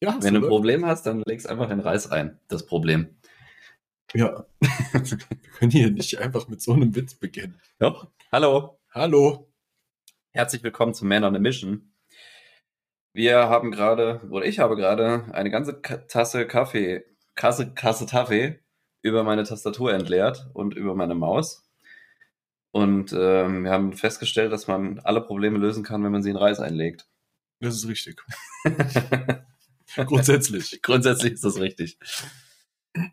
Ja, Wenn du ein Problem hast, dann legst einfach den Reis ein. Das Problem. ja. Wir können hier nicht einfach mit so einem Witz beginnen. Doch. Hallo. Hallo. Herzlich willkommen zu Man on a Mission. Wir haben gerade, oder ich habe gerade eine ganze Tasse Kaffee, Kasse, Kasse Kaffee über meine Tastatur entleert und über meine Maus. Und ähm, wir haben festgestellt, dass man alle Probleme lösen kann, wenn man sie in Reis einlegt. Das ist richtig. Grundsätzlich. Grundsätzlich ist das richtig.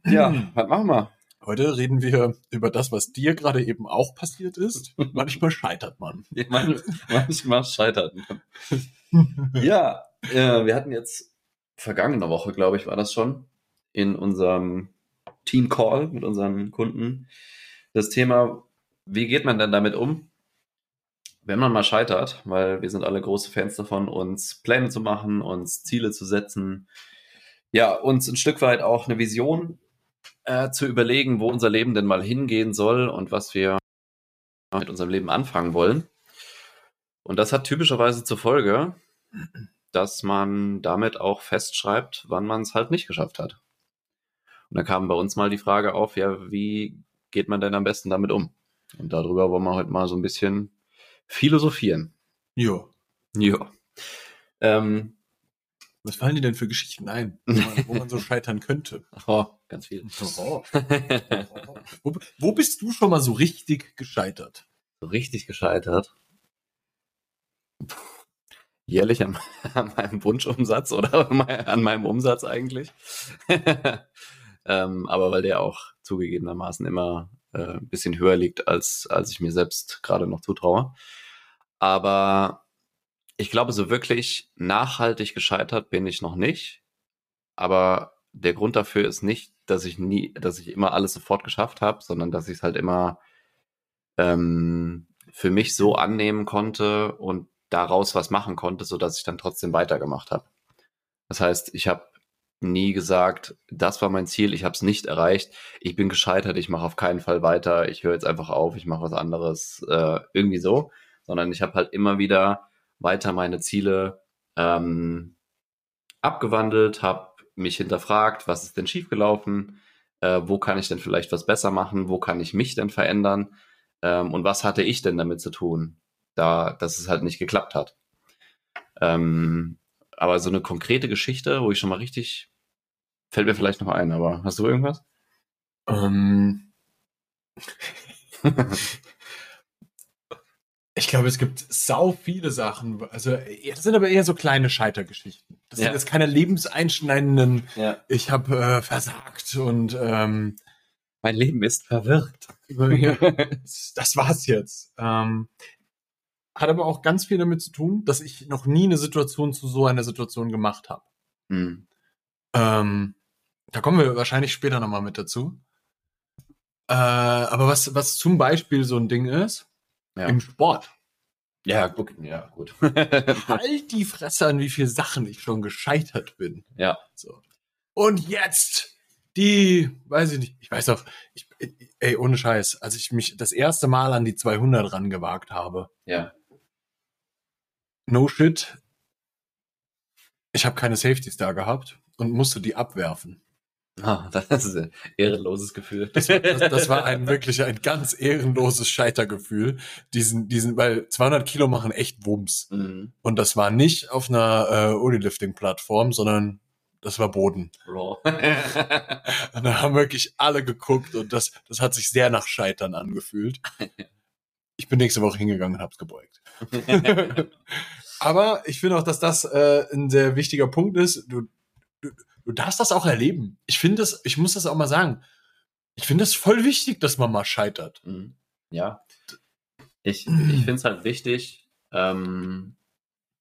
Ja, was machen wir? Heute reden wir über das, was dir gerade eben auch passiert ist. Manchmal scheitert man. Ja, man- Manchmal scheitert man. Ja, äh, wir hatten jetzt vergangene Woche, glaube ich, war das schon, in unserem Team Call mit unseren Kunden das Thema, wie geht man denn damit um, wenn man mal scheitert, weil wir sind alle große Fans davon, uns Pläne zu machen, uns Ziele zu setzen, ja, uns ein Stück weit auch eine Vision äh, zu überlegen, wo unser Leben denn mal hingehen soll und was wir mit unserem Leben anfangen wollen. Und das hat typischerweise zur Folge, dass man damit auch festschreibt, wann man es halt nicht geschafft hat. Und da kam bei uns mal die Frage auf, ja, wie geht man denn am besten damit um? Und darüber wollen wir heute mal so ein bisschen philosophieren. Jo. Ja. Ähm, Was fallen dir denn für Geschichten ein, wo man, wo man so scheitern könnte? oh, ganz viel. Oh. Wo, wo bist du schon mal so richtig gescheitert? so richtig gescheitert. Jährlich an, an meinem Wunschumsatz oder an meinem Umsatz eigentlich. ähm, aber weil der auch zugegebenermaßen immer äh, bisschen höher liegt, als, als ich mir selbst gerade noch zutraue. Aber ich glaube, so wirklich nachhaltig gescheitert bin ich noch nicht. Aber der Grund dafür ist nicht, dass ich nie, dass ich immer alles sofort geschafft habe, sondern dass ich es halt immer ähm, für mich so annehmen konnte und daraus was machen konnte, so dass ich dann trotzdem weitergemacht habe. Das heißt, ich habe nie gesagt, das war mein Ziel, ich habe es nicht erreicht, ich bin gescheitert, ich mache auf keinen Fall weiter, ich höre jetzt einfach auf, ich mache was anderes, äh, irgendwie so, sondern ich habe halt immer wieder weiter meine Ziele ähm, abgewandelt, habe mich hinterfragt, was ist denn schiefgelaufen, äh, wo kann ich denn vielleicht was besser machen, wo kann ich mich denn verändern ähm, und was hatte ich denn damit zu tun, da, dass es halt nicht geklappt hat. Ähm, aber so eine konkrete Geschichte, wo ich schon mal richtig, fällt mir vielleicht noch ein, aber hast du irgendwas? Ähm, ich glaube, es gibt sau viele Sachen. Also, das sind aber eher so kleine Scheitergeschichten. Das Ja. sind jetzt keine lebenseinschneidenden, Ja. ich habe äh, versagt und ähm, Mein Leben ist verwirrt. das war's jetzt. Ähm, hat aber auch ganz viel damit zu tun, dass ich noch nie eine Situation zu so einer Situation gemacht habe. Hm. Ähm, da kommen wir wahrscheinlich später nochmal mit dazu. Äh, aber was, was zum Beispiel so ein Ding ist, Ja. im Sport. Ja, gut. Ja, gut. Halt die Fresse an, wie viele Sachen ich schon gescheitert bin. ja. So. Und jetzt die, weiß ich nicht, ich weiß auch, ich, ey, ohne Scheiß, als ich mich das erste Mal an die 200 rangewagt habe, Ja. No shit, ich habe keine Safeties da gehabt und musste die abwerfen. Ah, das ist ein ehrenloses Gefühl. Das, das, das war ein wirklich ein ganz ehrenloses Scheitergefühl. Diesen, diesen, weil 200 Kilo machen echt Wumms. Mhm. Und das war nicht auf einer äh, Unilifting-Plattform, sondern das war Boden. Raw. Und da haben wirklich alle geguckt und das, das hat sich sehr nach Scheitern angefühlt. Ich bin nächste Woche hingegangen und hab's gebeugt. Aber ich finde auch, dass das äh, ein sehr wichtiger Punkt ist. Du, du, du darfst das auch erleben. Ich finde das, ich muss das auch mal sagen. Ich finde es voll wichtig, dass man mal scheitert. Mhm. Ja. Ich, ich finde es halt wichtig, ähm,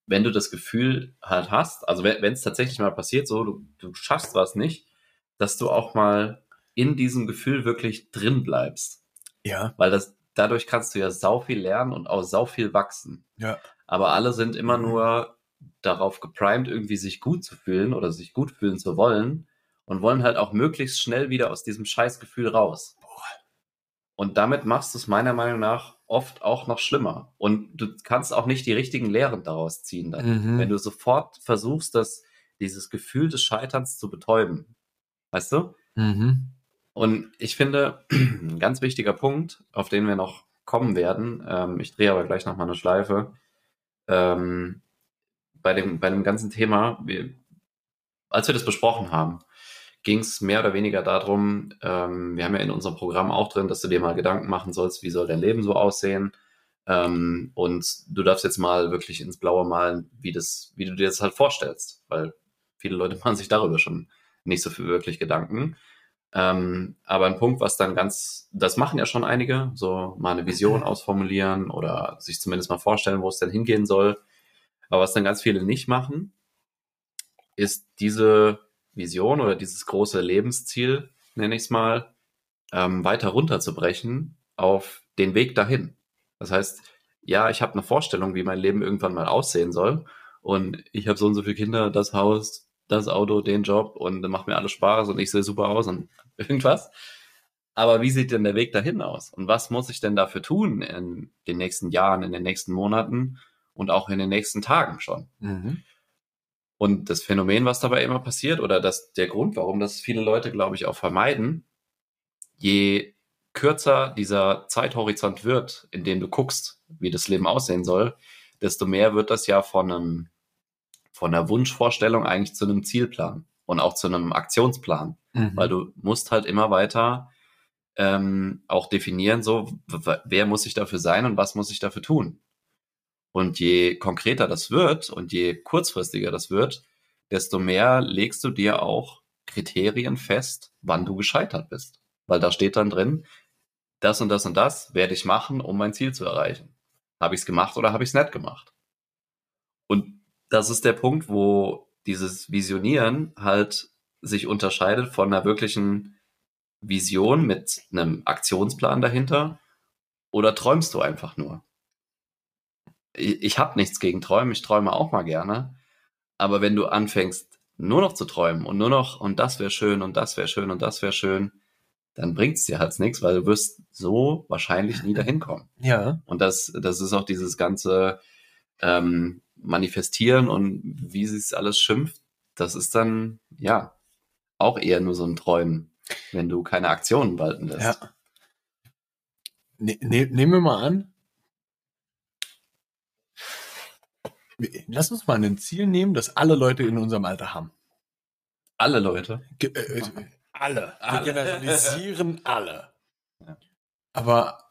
wenn du das Gefühl halt hast, also wenn es tatsächlich mal passiert, so, du, du schaffst was nicht, dass du auch mal in diesem Gefühl wirklich drin bleibst. Ja. Weil das, dadurch kannst du ja sau viel lernen und auch sau viel wachsen. Ja. Aber alle sind immer Mhm. nur darauf geprimed, irgendwie sich gut zu fühlen oder sich gut fühlen zu wollen und wollen halt auch möglichst schnell wieder aus diesem Scheißgefühl raus. Und damit machst du es meiner Meinung nach oft auch noch schlimmer. Und du kannst auch nicht die richtigen Lehren daraus ziehen dann. Mhm. Wenn du sofort versuchst, das, dieses Gefühl des Scheiterns zu betäuben. Weißt du? Mhm. Und ich finde, ein ganz wichtiger Punkt, auf den wir noch kommen werden, ähm, ich drehe aber gleich nochmal eine Schleife, ähm, bei, dem, bei dem ganzen Thema, wir, als wir das besprochen haben, ging es mehr oder weniger darum, ähm, wir haben ja in unserem Programm auch drin, dass du dir mal Gedanken machen sollst, wie soll dein Leben so aussehen. Ähm, und du darfst jetzt mal wirklich ins Blaue malen, wie, das, wie du dir das halt vorstellst, weil viele Leute machen sich darüber schon nicht so viel wirklich Gedanken. Ähm, aber ein Punkt, was dann ganz, das machen ja schon einige, so mal eine Vision ausformulieren oder sich zumindest mal vorstellen, wo es denn hingehen soll. Aber was dann ganz viele nicht machen, ist diese Vision oder dieses große Lebensziel, nenne ich es mal, ähm, weiter runterzubrechen auf den Weg dahin. Das heißt, ja, ich habe eine Vorstellung, wie mein Leben irgendwann mal aussehen soll. Und ich habe so und so viele Kinder, das Haus, das Auto, den Job und macht mir alles Spaß und ich sehe super aus und irgendwas. Aber wie sieht denn der Weg dahin aus? Und was muss ich denn dafür tun in den nächsten Jahren, in den nächsten Monaten und auch in den nächsten Tagen schon? Mhm. Und das Phänomen, was dabei immer passiert, oder das, der Grund, warum das viele Leute, glaube ich, auch vermeiden, je kürzer dieser Zeithorizont wird, in dem du guckst, wie das Leben aussehen soll, desto mehr wird das ja von einem, von einer Wunschvorstellung eigentlich zu einem Zielplan und auch zu einem Aktionsplan, Mhm. weil du musst halt immer weiter ähm, auch definieren, so wer muss ich dafür sein und was muss ich dafür tun. Und je konkreter das wird und je kurzfristiger das wird, desto mehr legst du dir auch Kriterien fest, wann du gescheitert bist. Weil da steht dann drin, das und das und das werde ich machen, um mein Ziel zu erreichen. Habe ich es gemacht oder habe ich es nicht gemacht? Das ist der Punkt, wo dieses Visionieren halt sich unterscheidet von einer wirklichen Vision mit einem Aktionsplan dahinter oder träumst du einfach nur? Ich, ich habe nichts gegen Träumen, ich träume auch mal gerne, aber wenn du anfängst nur noch zu träumen und nur noch und das wäre schön und das wäre schön und das wäre schön, dann bringt es dir halt nichts, weil du wirst so wahrscheinlich nie dahin kommen. Ja. Und das, das ist auch dieses ganze ähm, Manifestieren und wie sie es alles schimpft, das ist dann, ja, auch eher nur so ein Träumen, wenn du keine Aktionen walten lässt. Ja. Ne, ne, nehmen wir mal an. Lass uns mal ein Ziel nehmen, das alle Leute in unserem Alter haben. Alle Leute. Ge äh, äh, alle. Alle. Wir generalisieren alle. Ja. Aber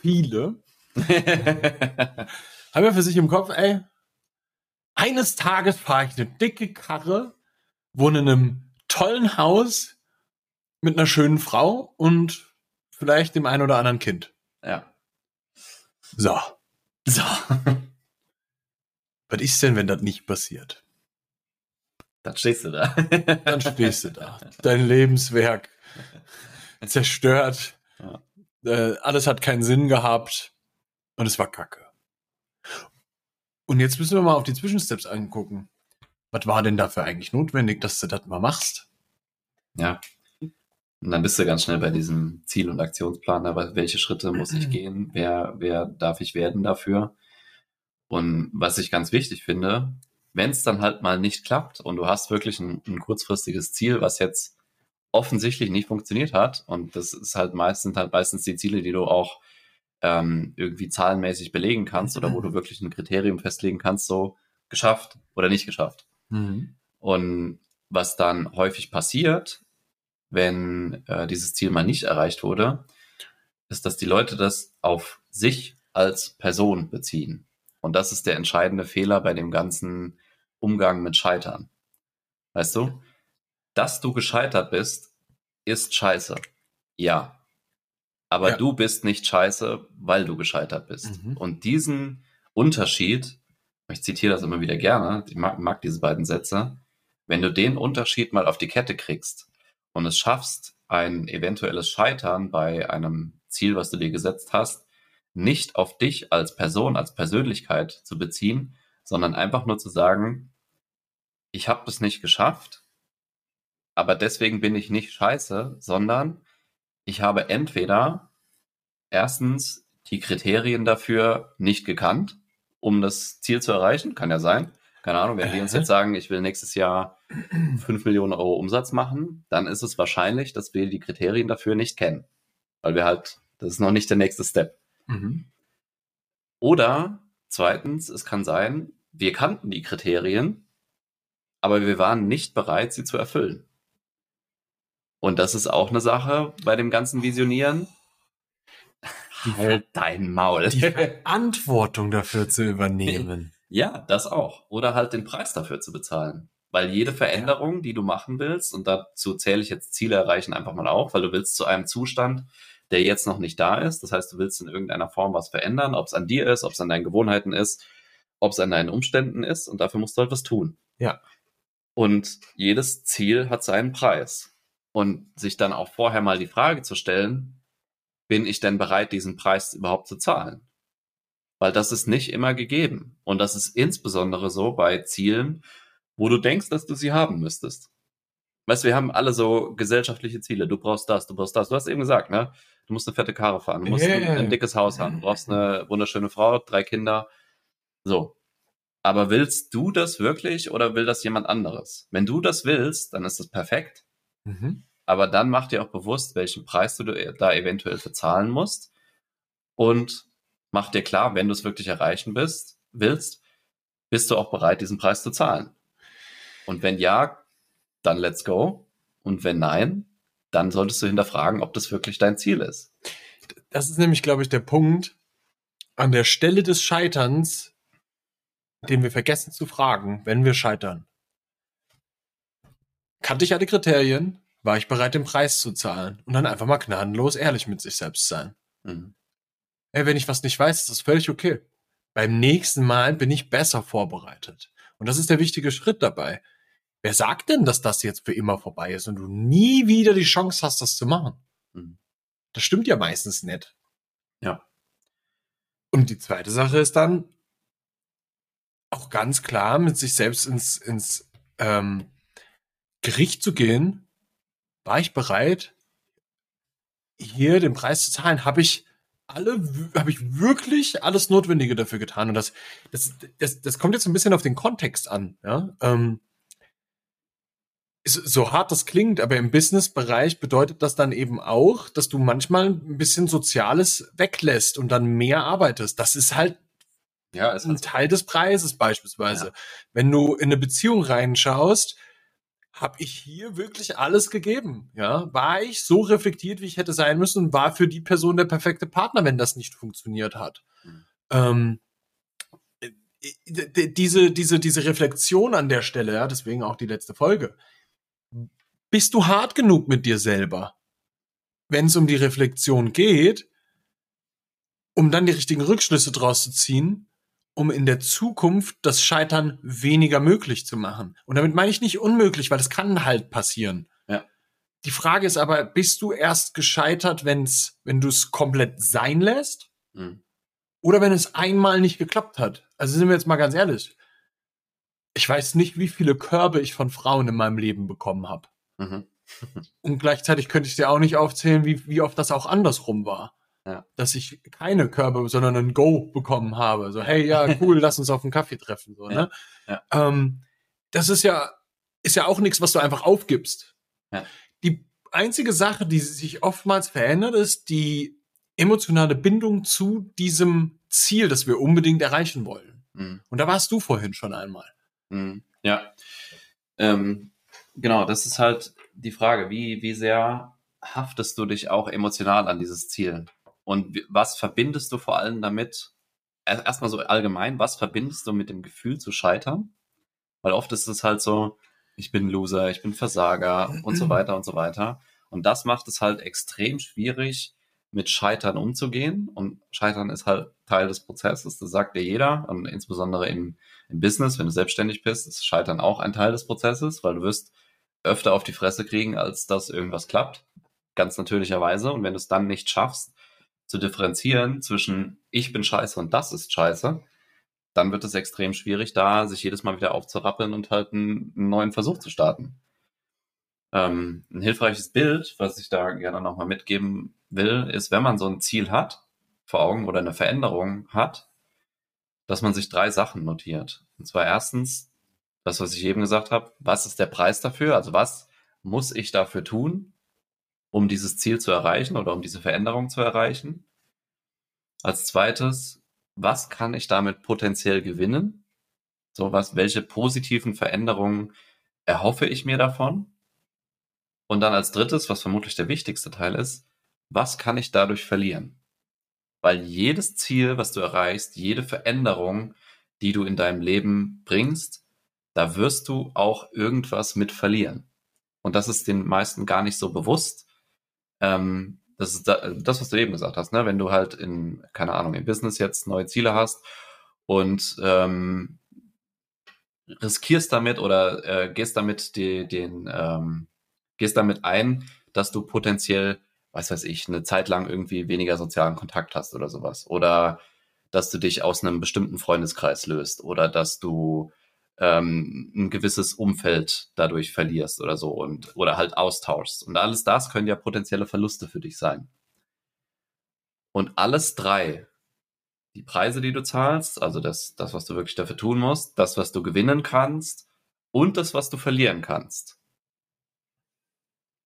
viele haben ja für sich im Kopf, ey, eines Tages fahre ich eine dicke Karre, wohne in einem tollen Haus mit einer schönen Frau und vielleicht dem einen oder anderen Kind. ja. So. So. Was ist denn, wenn das nicht passiert? Dann stehst du da. Dann stehst du da. Dein Lebenswerk zerstört. Ja. Äh, alles hat keinen Sinn gehabt. Und es war kacke. Und jetzt müssen wir mal auf die Zwischensteps angucken. Was war denn dafür eigentlich notwendig, dass du das mal machst? Ja. Und dann bist du ganz schnell bei diesem Ziel- und Aktionsplan, aber welche Schritte muss ich gehen? Wer, wer darf ich werden dafür? Und was ich ganz wichtig finde, wenn es dann halt mal nicht klappt und du hast wirklich ein, ein kurzfristiges Ziel, was jetzt offensichtlich nicht funktioniert hat, und das ist halt meistens, halt meistens die Ziele, die du auch ähm, irgendwie zahlenmäßig belegen kannst oder wo du wirklich ein Kriterium festlegen kannst, so geschafft oder nicht geschafft. Und was dann häufig passiert, wenn äh, dieses Ziel mal nicht erreicht wurde, ist, dass die Leute das auf sich als Person beziehen. Und das ist der entscheidende Fehler bei dem ganzen Umgang mit Scheitern. Weißt du, dass du gescheitert bist, ist scheiße. Ja. Aber Ja. du bist nicht scheiße, weil du gescheitert bist. Mhm. Und diesen Unterschied, ich zitiere das immer wieder gerne, ich mag, mag diese beiden Sätze, wenn du den Unterschied mal auf die Kette kriegst und es schaffst, ein eventuelles Scheitern bei einem Ziel, was du dir gesetzt hast, nicht auf dich als Person, als Persönlichkeit zu beziehen, sondern einfach nur zu sagen, ich habe das nicht geschafft, aber deswegen bin ich nicht scheiße, sondern ich habe entweder erstens die Kriterien dafür nicht gekannt, um das Ziel zu erreichen, kann ja sein, Keine Ahnung, wenn wir uns jetzt sagen, ich will nächstes Jahr 5 Millionen Euro Umsatz machen, dann ist es wahrscheinlich, dass wir die Kriterien dafür nicht kennen. Weil wir halt, das ist noch nicht der nächste Step. Mhm. Oder zweitens, es kann sein, wir kannten die Kriterien, aber wir waren nicht bereit, sie zu erfüllen. Und das ist auch eine Sache bei dem ganzen Visionieren. Halt dein Maul. Die Verantwortung dafür zu übernehmen. Ja, das auch. Oder halt den Preis dafür zu bezahlen. Weil jede Veränderung, die du machen willst, und dazu zähle ich jetzt Ziele erreichen einfach mal auf, weil du willst zu einem Zustand, der jetzt noch nicht da ist. Das heißt, du willst in irgendeiner Form was verändern, ob es an dir ist, ob es an deinen Gewohnheiten ist, ob es an deinen Umständen ist, und dafür musst du halt was tun. Ja. Und jedes Ziel hat seinen Preis. Und sich dann auch vorher mal die Frage zu stellen, bin ich denn bereit, diesen Preis überhaupt zu zahlen? Weil das ist nicht immer gegeben. Und das ist insbesondere so bei Zielen, wo du denkst, dass du sie haben müsstest. Weißt du, wir haben alle so gesellschaftliche Ziele. Du brauchst das, du brauchst das. Du hast eben gesagt, ne? Du musst eine fette Karre fahren, du musst Ja, ein, ein dickes Haus haben, du brauchst eine wunderschöne Frau, drei Kinder. So. Aber willst du das wirklich oder will das jemand anderes? Wenn du das willst, dann ist das perfekt. Mhm. Aber dann mach dir auch bewusst, welchen Preis du da eventuell bezahlen musst. Und mach dir klar, wenn du es wirklich erreichen bist, willst, bist du auch bereit, diesen Preis zu zahlen. Und wenn ja, dann let's go. Und wenn nein, dann solltest du hinterfragen, ob das wirklich dein Ziel ist. Das ist nämlich, glaube ich, der Punkt an der Stelle des Scheiterns, den wir vergessen zu fragen, wenn wir scheitern. Kannte ich alle Kriterien? War ich bereit, den Preis zu zahlen? Und dann einfach mal gnadenlos ehrlich mit sich selbst sein. Mhm. Ey, wenn ich was nicht weiß, ist das völlig okay. Beim nächsten Mal bin ich besser vorbereitet. Und das ist der wichtige Schritt dabei. Wer sagt denn, dass das jetzt für immer vorbei ist und du nie wieder die Chance hast, das zu machen? Mhm. Das stimmt ja meistens nicht. Ja. Und die zweite Sache ist dann auch ganz klar mit sich selbst ins, ins ähm, Gericht zu gehen. War ich bereit, hier den Preis zu zahlen? Habe ich alle, habe ich wirklich alles Notwendige dafür getan? Und das, das, das, das kommt jetzt ein bisschen auf den Kontext an. Ja? Ähm, so hart das klingt, aber im Business-Bereich bedeutet das dann eben auch, dass du manchmal ein bisschen Soziales weglässt und dann mehr arbeitest. Das ist halt Ja, ein Teil des Preises beispielsweise. Wenn du in eine Beziehung reinschaust, habe ich hier wirklich alles gegeben. Ja, war ich so reflektiert, wie ich hätte sein müssen war für die Person der perfekte Partner, wenn das nicht funktioniert hat. Mhm. Ähm, äh, d- diese, diese, diese Reflexion an der Stelle, ja, deswegen auch die letzte Folge. Bist du hart genug mit dir selber, wenn es um die Reflexion geht, um dann die richtigen Rückschlüsse draus zu ziehen, um in der Zukunft das Scheitern weniger möglich zu machen. Und damit meine ich nicht unmöglich, weil das kann halt passieren. Ja. Die Frage ist aber, bist du erst gescheitert, wenn's, wenn du es komplett sein lässt? Mhm. Oder wenn es einmal nicht geklappt hat? Also sind wir jetzt mal ganz ehrlich. Ich weiß nicht, wie viele Körbe ich von Frauen in meinem Leben bekommen habe. Mhm. Und gleichzeitig könnte ich dir auch nicht aufzählen, wie, wie oft das auch andersrum war. Ja. Dass ich keine Körbe, sondern ein Go bekommen habe. So, hey, ja, cool, lass uns auf einen Kaffee treffen. So, ne? Ja. Ähm, das ist ja, ist ja auch nichts, was du einfach aufgibst. Ja. Die einzige Sache, die sich oftmals verändert, ist die emotionale Bindung zu diesem Ziel, das wir unbedingt erreichen wollen. Mhm. Und da warst du vorhin schon einmal. Mhm. Ja. Ähm, genau, das ist halt die Frage, wie, wie sehr haftest du dich auch emotional an dieses Ziel? Und was verbindest du vor allem damit? Er- Erstmal so allgemein, was verbindest du mit dem Gefühl zu scheitern? Weil oft ist es halt so, ich bin Loser, ich bin Versager und so weiter und so weiter. Und das macht es halt extrem schwierig, mit Scheitern umzugehen. Und Scheitern ist halt Teil des Prozesses, das sagt dir jeder. Und insbesondere im, im Business, wenn du selbstständig bist, ist Scheitern auch ein Teil des Prozesses, weil du wirst öfter auf die Fresse kriegen, als dass irgendwas klappt. Ganz natürlicherweise. Und wenn du es dann nicht schaffst, zu differenzieren zwischen ich bin scheiße und das ist scheiße, dann wird es extrem schwierig, da sich jedes Mal wieder aufzurappeln und halt einen, neuen Versuch zu starten. Ähm, ein hilfreiches Bild, was ich da gerne nochmal mitgeben will, ist, wenn man so ein Ziel hat vor Augen oder eine Veränderung hat, dass man sich drei Sachen notiert. Und zwar erstens das, was ich eben gesagt habe, was ist der Preis dafür? Also was muss ich dafür tun, um dieses Ziel zu erreichen oder um diese Veränderung zu erreichen? Als zweites, was kann ich damit potenziell gewinnen? So was, welche positiven Veränderungen erhoffe ich mir davon? Und dann als drittes, was vermutlich der wichtigste Teil ist, was kann ich dadurch verlieren? Weil jedes Ziel, was du erreichst, jede Veränderung, die du in deinem Leben bringst, da wirst du auch irgendwas mit verlieren. Und das ist den meisten gar nicht so bewusst. Ähm, das ist das, was du eben gesagt hast, ne? Wenn du halt in, keine Ahnung, im Business jetzt neue Ziele hast und ähm, riskierst damit oder äh, gehst damit die, den, ähm, gehst damit ein, dass du potenziell, was weiß ich, eine Zeit lang irgendwie weniger sozialen Kontakt hast oder sowas. Oder dass du dich aus einem bestimmten Freundeskreis löst oder dass du ähm, ein gewisses Umfeld dadurch verlierst oder so und oder halt austauschst. Und alles das können ja potenzielle Verluste für dich sein. Und alles drei, die Preise, die du zahlst, also das, das, was du wirklich dafür tun musst, das, was du gewinnen kannst und das, was du verlieren kannst.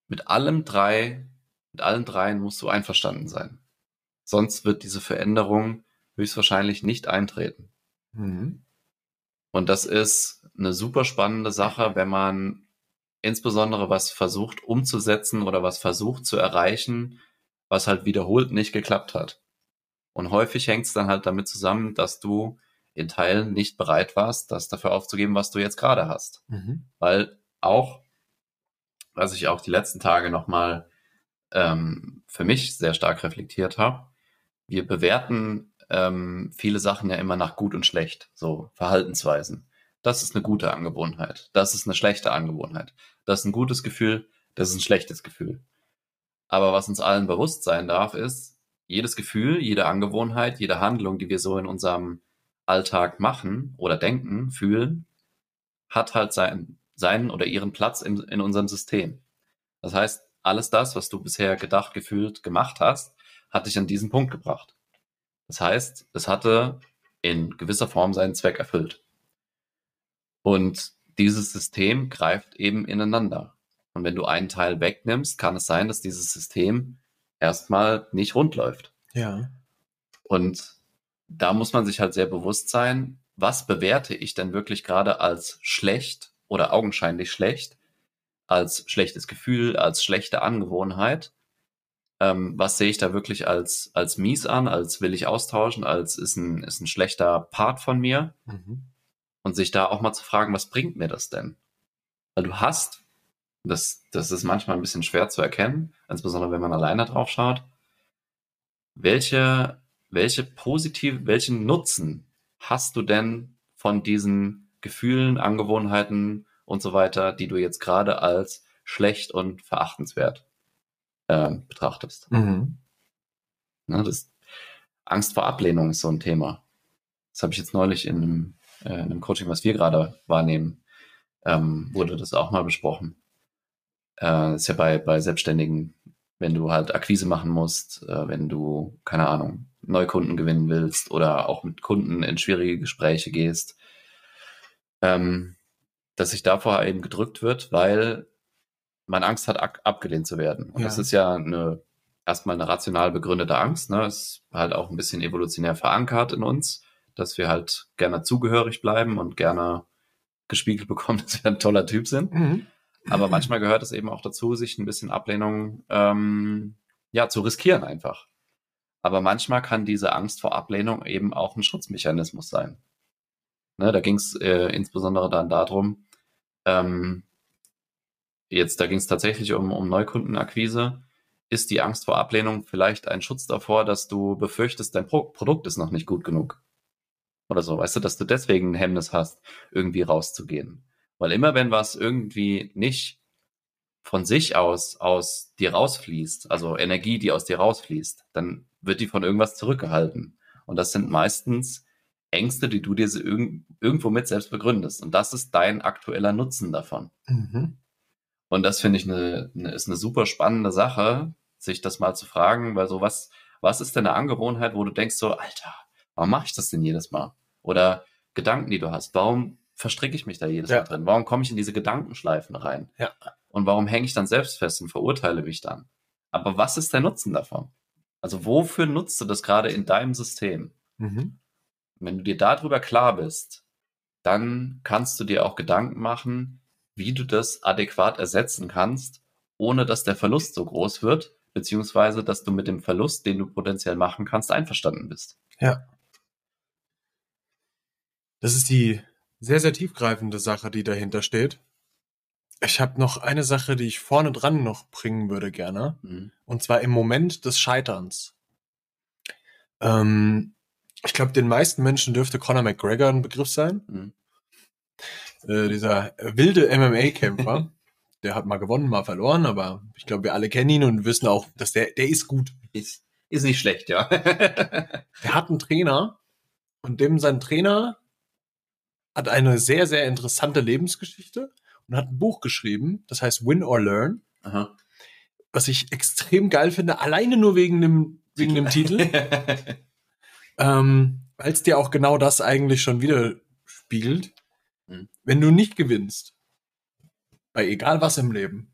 Mit allem drei, mit allen dreien musst du einverstanden sein. Sonst wird diese Veränderung höchstwahrscheinlich nicht eintreten. Mhm. Und das ist eine super spannende Sache, wenn man insbesondere was versucht umzusetzen oder was versucht zu erreichen, was halt wiederholt nicht geklappt hat. Und häufig hängt es dann halt damit zusammen, dass du in Teilen nicht bereit warst, das dafür aufzugeben, was du jetzt gerade hast. Mhm. Weil auch, was ich auch die letzten Tage nochmal ähm, für mich sehr stark reflektiert habe, wir bewerten ähm, viele Sachen ja immer nach gut und schlecht, so Verhaltensweisen. Das ist eine gute Angewohnheit. Das ist eine schlechte Angewohnheit. Das ist ein gutes Gefühl. Das ist ein schlechtes Gefühl. Aber was uns allen bewusst sein darf, ist, jedes Gefühl, jede Angewohnheit, jede Handlung, die wir so in unserem Alltag machen oder denken, fühlen, hat halt sein, seinen oder ihren Platz in, in unserem System. Das heißt, alles das, was du bisher gedacht, gefühlt, gemacht hast, hat dich an diesen Punkt gebracht. Das heißt, es hatte in gewisser Form seinen Zweck erfüllt. Und dieses System greift eben ineinander. Und wenn du einen Teil wegnimmst, kann es sein, dass dieses System erstmal nicht rund läuft. Ja. Und da muss man sich halt sehr bewusst sein, was bewerte ich denn wirklich gerade als schlecht oder augenscheinlich schlecht, als schlechtes Gefühl, als schlechte Angewohnheit ähm, was sehe ich da wirklich als, als mies an, als will ich austauschen, als ist ein, ist ein schlechter Part von mir? Mhm. Und sich da auch mal zu fragen, was bringt mir das denn? Weil du hast, das, das ist manchmal ein bisschen schwer zu erkennen, insbesondere wenn man alleine drauf schaut, welche, welche positive, welchen Nutzen hast du denn von diesen Gefühlen, Angewohnheiten und so weiter, die du jetzt gerade als schlecht und verachtenswert äh, betrachtest. Mhm. Na, das, Angst vor Ablehnung ist so ein Thema. Das habe ich jetzt neulich in einem, äh, in einem Coaching, was wir gerade wahrnehmen, ähm, wurde das auch mal besprochen. Äh, ist ja bei, bei Selbstständigen, wenn du halt Akquise machen musst, äh, wenn du, keine Ahnung, Neukunden gewinnen willst oder auch mit Kunden in schwierige Gespräche gehst, ähm, dass sich davor eben gedrückt wird, weil man Angst hat, abgelehnt zu werden. Und ja. das ist ja eine, erstmal eine rational begründete Angst. Ne? Ist halt auch ein bisschen evolutionär verankert in uns, dass wir halt gerne zugehörig bleiben und gerne gespiegelt bekommen, dass wir ein toller Typ sind. Mhm. Aber manchmal gehört es eben auch dazu, sich ein bisschen Ablehnung ähm, ja zu riskieren einfach. Aber manchmal kann diese Angst vor Ablehnung eben auch ein Schutzmechanismus sein. Ne, da ging es äh, insbesondere dann darum, ähm, jetzt, da ging es tatsächlich um, um Neukundenakquise. Ist die Angst vor Ablehnung vielleicht ein Schutz davor, dass du befürchtest, dein Pro Produkt ist noch nicht gut genug? Oder so, weißt du, dass du deswegen ein Hemmnis hast, irgendwie rauszugehen. Weil immer wenn was irgendwie nicht von sich aus aus dir rausfließt, also Energie, die aus dir rausfließt, dann wird die von irgendwas zurückgehalten. Und das sind meistens Ängste, die du dir irgendwo mit selbst begründest. Und das ist dein aktueller Nutzen davon. Mhm. Und das finde ich eine, eine, ist eine super spannende Sache, sich das mal zu fragen, weil so was, was ist denn eine Angewohnheit, wo du denkst so, Alter, warum mache ich das denn jedes Mal? Oder Gedanken, die du hast, warum verstricke ich mich da jedes Ja. Mal drin? Warum komme ich in diese Gedankenschleifen rein? Ja. Und warum hänge ich dann selbst fest und verurteile mich dann? Aber was ist der Nutzen davon? Also wofür nutzt du das gerade in deinem System? Mhm. Wenn du dir darüber klar bist, dann kannst du dir auch Gedanken machen, wie du das adäquat ersetzen kannst, ohne dass der Verlust so groß wird, beziehungsweise dass du mit dem Verlust, den du potenziell machen kannst, einverstanden bist. Das ist die sehr, sehr tiefgreifende Sache, die dahinter steht. Ich habe noch eine Sache, die ich vorne dran noch bringen würde gerne. Mhm. Und zwar im Moment des Scheiterns. Ähm, ich glaube, den meisten Menschen dürfte Conor McGregor ein Begriff sein. Mhm. Äh, dieser wilde MMA-Kämpfer. der hat mal gewonnen, mal verloren, aber ich glaube, wir alle kennen ihn und wissen auch, dass der, der ist gut. Ist, ist nicht schlecht, ja. Der hat einen Trainer und dem sein Trainer hat eine sehr, sehr interessante Lebensgeschichte und hat ein Buch geschrieben, das heißt Win or Learn, Aha. was ich extrem geil finde, alleine nur wegen dem, wegen dem Titel. ähm, weil es dir auch genau das eigentlich schon widerspiegelt. Wenn du nicht gewinnst, bei egal was im Leben,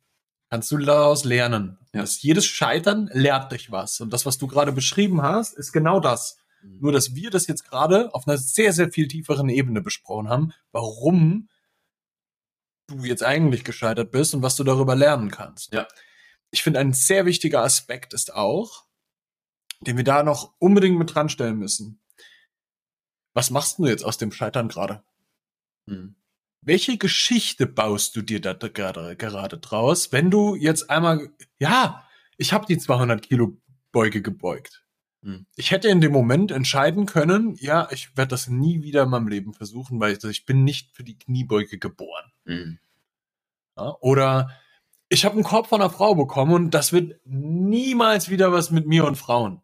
kannst du daraus lernen. Ja. Das, jedes Scheitern lehrt dich was. Und das, was du gerade beschrieben hast, ist genau das. Nur, dass wir das jetzt gerade auf einer sehr, sehr viel tieferen Ebene besprochen haben, warum du jetzt eigentlich gescheitert bist und was du darüber lernen kannst. Ja. Ich finde, ein sehr wichtiger Aspekt ist auch, den wir da noch unbedingt mit dran stellen müssen. Was machst du jetzt aus dem Scheitern gerade? Mhm. Welche Geschichte baust du dir da gerade, gerade draus, wenn du jetzt einmal, ja, ich habe die 200 Kilo Beuge gebeugt. Mhm. Ich hätte in dem Moment entscheiden können, ja, ich werde das nie wieder in meinem Leben versuchen, weil ich, ich bin nicht für die Kniebeuge geboren. Mhm. Ja? Oder ich habe einen Korb von einer Frau bekommen und das wird niemals wieder was mit mir und Frauen.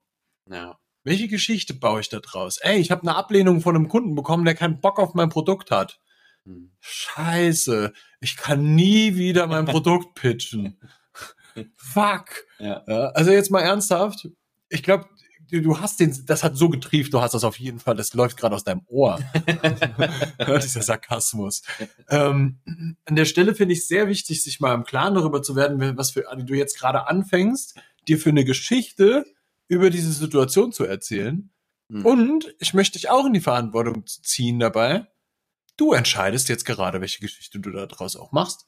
Ja. Welche Geschichte baue ich da draus? Ey, ich habe eine Ablehnung von einem Kunden bekommen, der keinen Bock auf mein Produkt hat. Mhm. Scheiße, ich kann nie wieder mein Produkt pitchen. Fuck. Ja. Also jetzt mal ernsthaft. Ich glaube, du, du hast den, das hat so getrieft, du hast das auf jeden Fall, das läuft gerade aus deinem Ohr. Dieser Sarkasmus. Ähm, an der Stelle finde ich sehr wichtig, sich mal im Klaren darüber zu werden, was für, du jetzt gerade anfängst, dir für eine Geschichte über diese Situation zu erzählen. Mhm. Und ich möchte dich auch in die Verantwortung ziehen dabei. Du entscheidest jetzt gerade, welche Geschichte du daraus auch machst.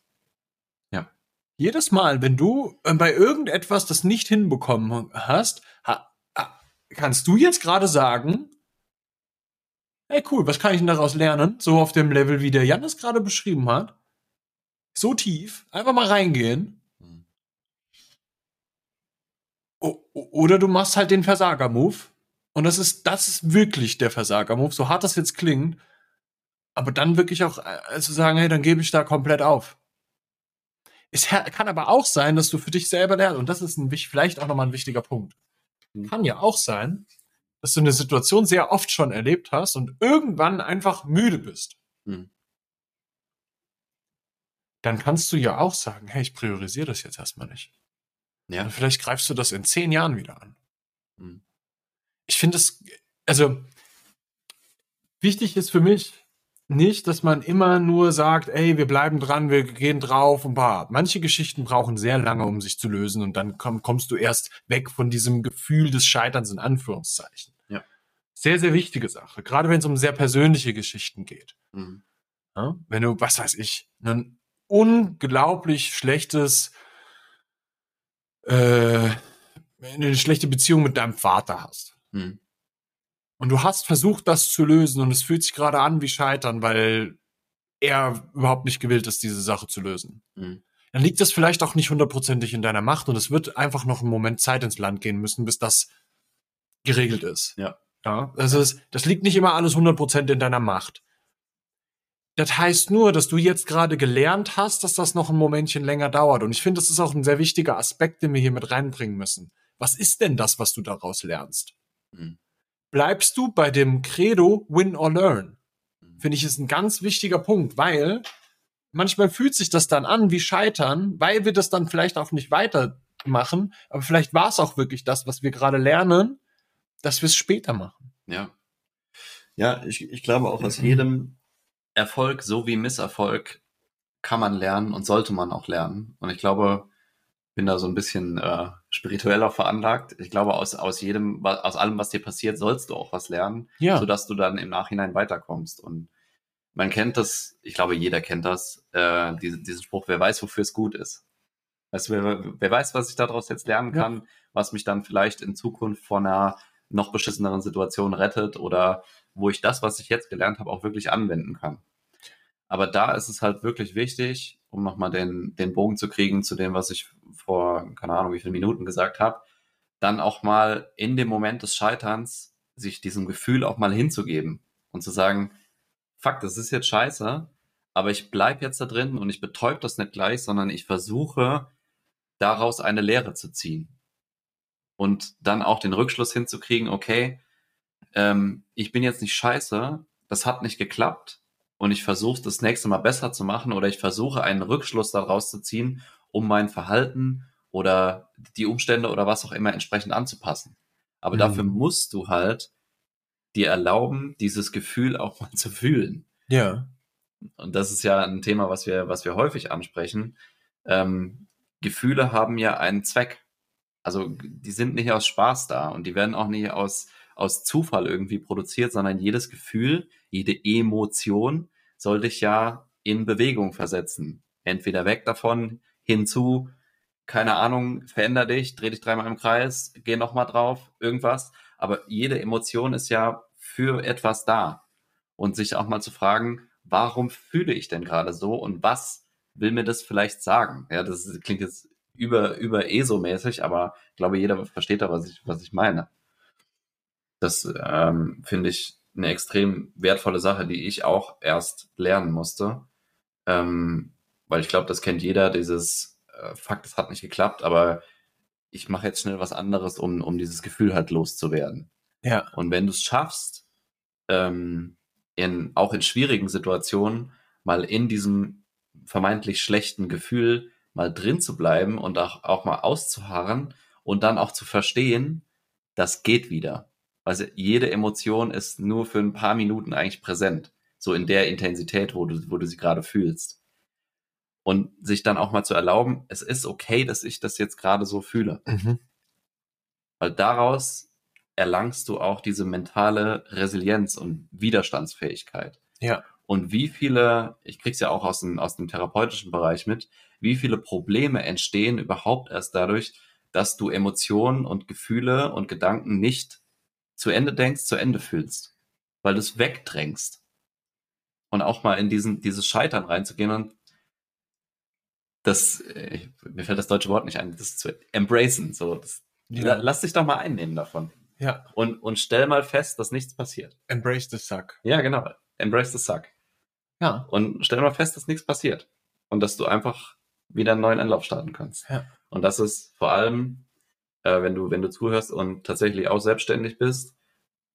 Ja. Jedes Mal, wenn du äh, bei irgendetwas das nicht hinbekommen hast, ha, ha, kannst du jetzt gerade sagen, hey cool, was kann ich denn daraus lernen? So auf dem Level, wie der Jan es gerade beschrieben hat. So tief, einfach mal reingehen. O- oder du machst halt den Versager-Move. Und das ist, das ist wirklich der Versager-Move, so hart das jetzt klingt. Aber dann wirklich auch äh, zu sagen, hey, dann gebe ich da komplett auf. Es kann aber auch sein, dass du für dich selber lernst. Und das ist ein, vielleicht auch nochmal ein wichtiger Punkt. Mhm. Kann ja auch sein, dass du eine Situation sehr oft schon erlebt hast und irgendwann einfach müde bist. Mhm. Dann kannst du ja auch sagen, hey, ich priorisiere das jetzt erstmal nicht. Ja. Und vielleicht greifst du das in zehn Jahren wieder an. Mhm. Ich finde es, also wichtig ist für mich nicht, dass man immer nur sagt, ey, wir bleiben dran, wir gehen drauf und bah. Manche Geschichten brauchen sehr lange, um sich zu lösen und dann komm, kommst du erst weg von diesem Gefühl des Scheiterns in Anführungszeichen. Ja. Sehr, sehr wichtige Sache, gerade wenn es um sehr persönliche Geschichten geht. Mhm. Ja? Wenn du, was weiß ich, ein unglaublich schlechtes, äh, eine schlechte Beziehung mit deinem Vater hast. Mhm. Und du hast versucht, das zu lösen und es fühlt sich gerade an wie Scheitern, weil er überhaupt nicht gewillt ist, diese Sache zu lösen. Mhm. Dann liegt das vielleicht auch nicht hundertprozentig in deiner Macht und es wird einfach noch einen Moment Zeit ins Land gehen müssen, bis das geregelt ist. Ja. Ja, also es, das liegt nicht immer alles 100% in deiner Macht. Das heißt nur, dass du jetzt gerade gelernt hast, dass das noch ein Momentchen länger dauert. Und ich finde, das ist auch ein sehr wichtiger Aspekt, den wir hier mit reinbringen müssen. Was ist denn das, was du daraus lernst? Mhm. Bleibst du bei dem Credo Win or Learn? Mhm. Finde ich, ist ein ganz wichtiger Punkt, weil manchmal fühlt sich das dann an wie Scheitern, weil wir das dann vielleicht auch nicht weitermachen. Aber vielleicht war es auch wirklich das, was wir gerade lernen, dass wir es später machen. Ja. Ja, ich, ich glaube auch aus jedem Erfolg sowie Misserfolg kann man lernen und sollte man auch lernen. Und ich glaube, bin da so ein bisschen äh, spiritueller veranlagt. Ich glaube, aus, aus jedem, aus allem, was dir passiert, sollst du auch was lernen, Ja. sodass du dann im Nachhinein weiterkommst. Und man kennt das, ich glaube, jeder kennt das, äh, diesen, diesen Spruch, wer weiß, wofür es gut ist. Weißt du, wer, wer weiß, was ich daraus jetzt lernen Ja. kann, was mich dann vielleicht in Zukunft vor einer noch beschisseneren Situation rettet oder wo ich das, was ich jetzt gelernt habe, auch wirklich anwenden kann. Aber da ist es halt wirklich wichtig, um nochmal den, den Bogen zu kriegen zu dem, was ich vor, keine Ahnung, wie viele Minuten gesagt habe, dann auch mal in dem Moment des Scheiterns sich diesem Gefühl auch mal hinzugeben und zu sagen, fuck, das ist jetzt scheiße, aber ich bleib jetzt da drin und ich betäub das nicht gleich, sondern ich versuche daraus eine Lehre zu ziehen. Und dann auch den Rückschluss hinzukriegen, okay, ähm, ich bin jetzt nicht scheiße, das hat nicht geklappt und ich versuche das nächste Mal besser zu machen oder ich versuche einen Rückschluss daraus zu ziehen, um mein Verhalten oder die Umstände oder was auch immer entsprechend anzupassen. Aber Mhm. dafür musst du halt dir erlauben, dieses Gefühl auch mal zu fühlen. Ja. Und das ist ja ein Thema, was wir, was wir häufig ansprechen. Ähm, Gefühle haben ja einen Zweck. Also die sind nicht aus Spaß da und die werden auch nicht aus, aus Zufall irgendwie produziert, sondern jedes Gefühl, jede Emotion soll dich ja in Bewegung versetzen. Entweder weg davon, hinzu, keine Ahnung, veränder dich, dreh dich dreimal im Kreis, geh nochmal drauf, irgendwas. Aber jede Emotion ist ja für etwas da. Und sich auch mal zu fragen, warum fühle ich denn gerade so und was will mir das vielleicht sagen? Ja, das klingt jetzt über, über ESO-mäßig, aber ich glaube, jeder versteht da, was ich, was ich meine. Das ähm, finde ich eine extrem wertvolle Sache, die ich auch erst lernen musste. Ähm, weil ich glaube, das kennt jeder, dieses äh, Fakt, es hat nicht geklappt, aber ich mache jetzt schnell was anderes, um, um dieses Gefühl halt loszuwerden. Ja. Und wenn du es schaffst, ähm, in, auch in schwierigen Situationen mal in diesem vermeintlich schlechten Gefühl mal drin zu bleiben und auch, auch mal auszuharren und dann auch zu verstehen, das geht wieder. Also jede Emotion ist nur für ein paar Minuten eigentlich präsent. So in der Intensität, wo du, wo du sie gerade fühlst. Und sich dann auch mal zu erlauben, es ist okay, dass ich das jetzt gerade so fühle. Mhm. Weil daraus erlangst du auch diese mentale Resilienz und Widerstandsfähigkeit. Ja. Und wie viele, ich krieg's ja auch aus dem, aus dem therapeutischen Bereich mit, wie viele Probleme entstehen überhaupt erst dadurch, dass du Emotionen und Gefühle und Gedanken nicht zu Ende denkst, zu Ende fühlst. Weil du es wegdrängst. Und auch mal in diesen, dieses Scheitern reinzugehen und das, äh, mir fällt das deutsche Wort nicht ein, das zu embracen, so, das, Ja. Lass dich doch mal einnehmen davon. ja. Und, und stell mal fest, dass nichts passiert. Embrace the suck. Ja, genau. Embrace the suck. Ja. Und stell mal fest, dass nichts passiert. Und dass du einfach wieder einen neuen Anlauf starten kannst. Ja. Und das ist vor allem, äh, wenn du, wenn du zuhörst und tatsächlich auch selbstständig bist,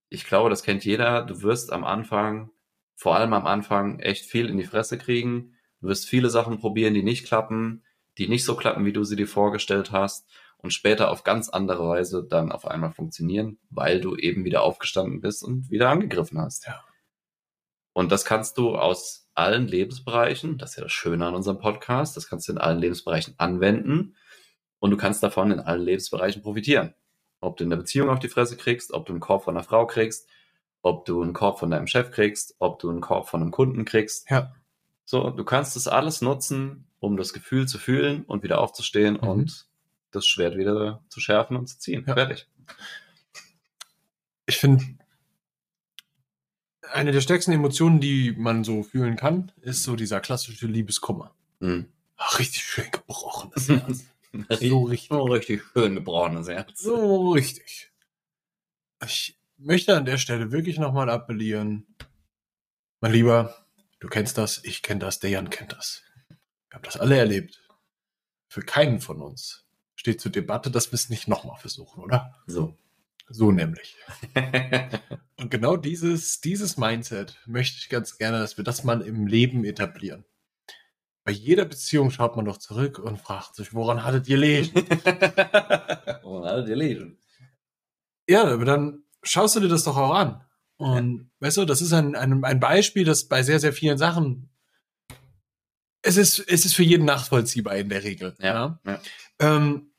ich glaube, das kennt jeder. Du wirst am Anfang, vor allem am Anfang, echt viel in die Fresse kriegen. Du wirst viele Sachen probieren, die nicht klappen, die nicht so klappen, wie du sie dir vorgestellt hast und später auf ganz andere Weise dann auf einmal funktionieren, weil du eben wieder aufgestanden bist und wieder angegriffen hast. Ja. Und das kannst du aus allen Lebensbereichen, das ist ja das Schöne an unserem Podcast, das kannst du in allen Lebensbereichen anwenden und du kannst davon in allen Lebensbereichen profitieren. Ob du in der Beziehung auf die Fresse kriegst, ob du einen Korb von einer Frau kriegst, ob du einen Korb von deinem Chef kriegst, ob du einen Korb von einem Kunden kriegst. Ja. So, du kannst das alles nutzen, um das Gefühl zu fühlen und wieder aufzustehen Mhm. und das Schwert wieder zu schärfen und zu ziehen. Ja. Fertig. Ich finde, eine der stärksten Emotionen, die man so fühlen kann, ist so dieser klassische Liebeskummer. Mhm. Ach, richtig schön gebrochenes Herz. So richtig. So richtig schön gebrochenes Herz. So richtig. Ich möchte an der Stelle wirklich nochmal appellieren. Mein Lieber, du kennst das, ich kenne das, der Jan kennt das. Wir haben das alle erlebt. Für keinen von uns steht zur Debatte, dass wir es nicht nochmal versuchen, oder? So. So nämlich. Und genau dieses, dieses Mindset möchte ich ganz gerne, dass wir das mal im Leben etablieren. Bei jeder Beziehung schaut man doch zurück und fragt sich, woran hattet ihr Leben? oh, alle die Leben. Ja, aber dann schaust du dir das doch auch an. Und weißt du, das ist ein, ein, ein Beispiel, das bei sehr, sehr vielen Sachen es ist, es ist für jeden nachvollziehbar in der Regel. Ja, ja. Ähm,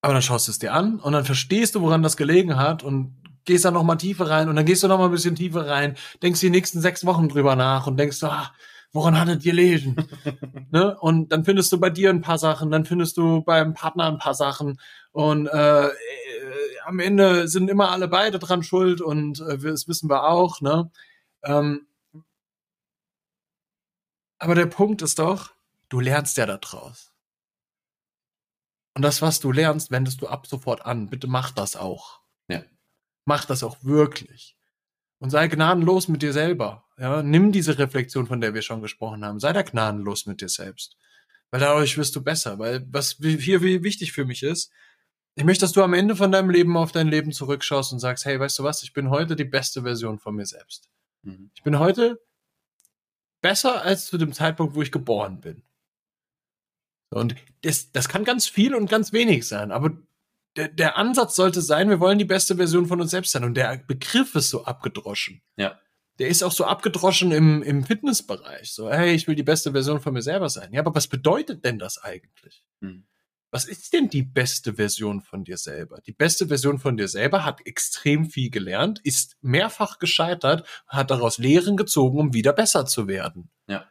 aber dann schaust du es dir an und dann verstehst du, woran das gelegen hat und gehst da noch mal tiefer rein und dann gehst du noch mal ein bisschen tiefer rein, denkst die nächsten sechs Wochen drüber nach und denkst, ah, woran hattet ihr gelegen? ne? Und dann findest du bei dir ein paar Sachen, dann findest du beim Partner ein paar Sachen und äh, äh, am Ende sind immer alle beide dran schuld und äh, das wissen wir auch. Ne? Ähm, aber der Punkt ist doch, du lernst ja da draus. Und das, was du lernst, wendest du ab sofort an. Bitte mach das auch. Ja. Mach das auch wirklich. Und sei gnadenlos mit dir selber. Ja, nimm diese Reflexion, von der wir schon gesprochen haben. Sei da gnadenlos mit dir selbst. Weil dadurch wirst du besser. Weil was hier wichtig für mich ist, ich möchte, dass du am Ende von deinem Leben auf dein Leben zurückschaust und sagst, hey, weißt du was, ich bin heute die beste Version von mir selbst. Mhm. Ich bin heute besser als zu dem Zeitpunkt, wo ich geboren bin. Und das, das kann ganz viel und ganz wenig sein, aber der, der Ansatz sollte sein, wir wollen die beste Version von uns selbst sein. Und der Begriff ist so abgedroschen. Ja. Der ist auch so abgedroschen im, im Fitnessbereich. So, hey, ich will die beste Version von mir selber sein. Ja, aber was bedeutet denn das eigentlich? Hm. Was ist denn die beste Version von dir selber? Die beste Version von dir selber hat extrem viel gelernt, ist mehrfach gescheitert, hat daraus Lehren gezogen, um wieder besser zu werden. Ja.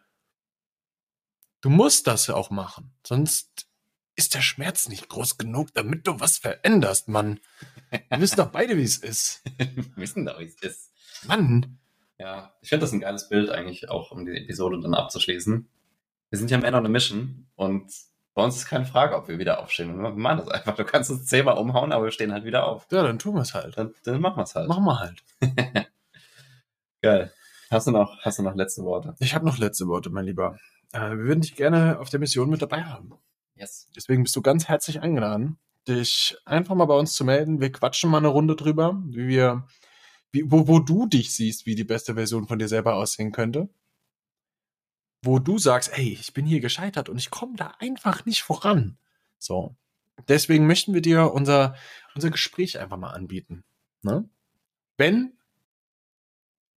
Du musst das auch machen, sonst ist der Schmerz nicht groß genug, damit du was veränderst, Mann. Wir wissen doch beide, wie es ist. Wir wissen doch, wie es ist. Mann. Ja, ich finde das ein geiles Bild eigentlich auch, um die Episode dann abzuschließen. Wir sind ja Man on a Mission und bei uns ist keine Frage, ob wir wieder aufstehen. Wir machen das einfach. Du kannst uns zehnmal umhauen, aber wir stehen halt wieder auf. Ja, dann tun wir es halt. Dann, dann machen wir es halt. Machen wir halt. Geil. Hast du noch, hast du noch letzte Worte? Ich habe noch letzte Worte, mein Lieber. Äh, wir würden dich gerne auf der Mission mit dabei haben. Yes. Deswegen bist du ganz herzlich eingeladen, dich einfach mal bei uns zu melden. Wir quatschen mal eine Runde drüber, wie wir, wie, wo, wo du dich siehst, wie die beste Version von dir selber aussehen könnte wo du sagst, ey, ich bin hier gescheitert und ich komme da einfach nicht voran. So. Deswegen möchten wir dir unser, unser Gespräch einfach mal anbieten. Ne? Wenn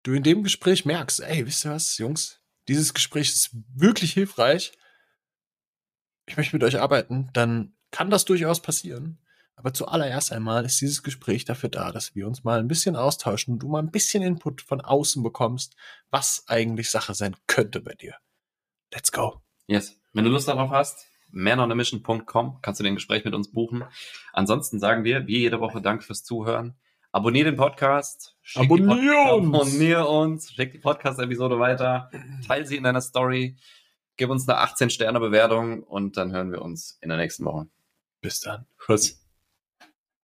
du in dem Gespräch merkst, ey, wisst ihr was, Jungs, dieses Gespräch ist wirklich hilfreich, ich möchte mit euch arbeiten, dann kann das durchaus passieren. Aber zuallererst einmal ist dieses Gespräch dafür da, dass wir uns mal ein bisschen austauschen und du mal ein bisschen Input von außen bekommst, was eigentlich Sache sein könnte bei dir. Let's go. Yes. Wenn du Lust darauf hast, manonamission.com kannst du den Gespräch mit uns buchen. Ansonsten sagen wir, wie jede Woche, Dank fürs Zuhören. Abonnier den Podcast. Abonnier uns. Abonnier uns. Schick die Podcast-Episode weiter. Teil sie in deiner Story. Gib uns eine 18-Sterne-Bewertung und dann hören wir uns in der nächsten Woche. Bis dann. Tschüss.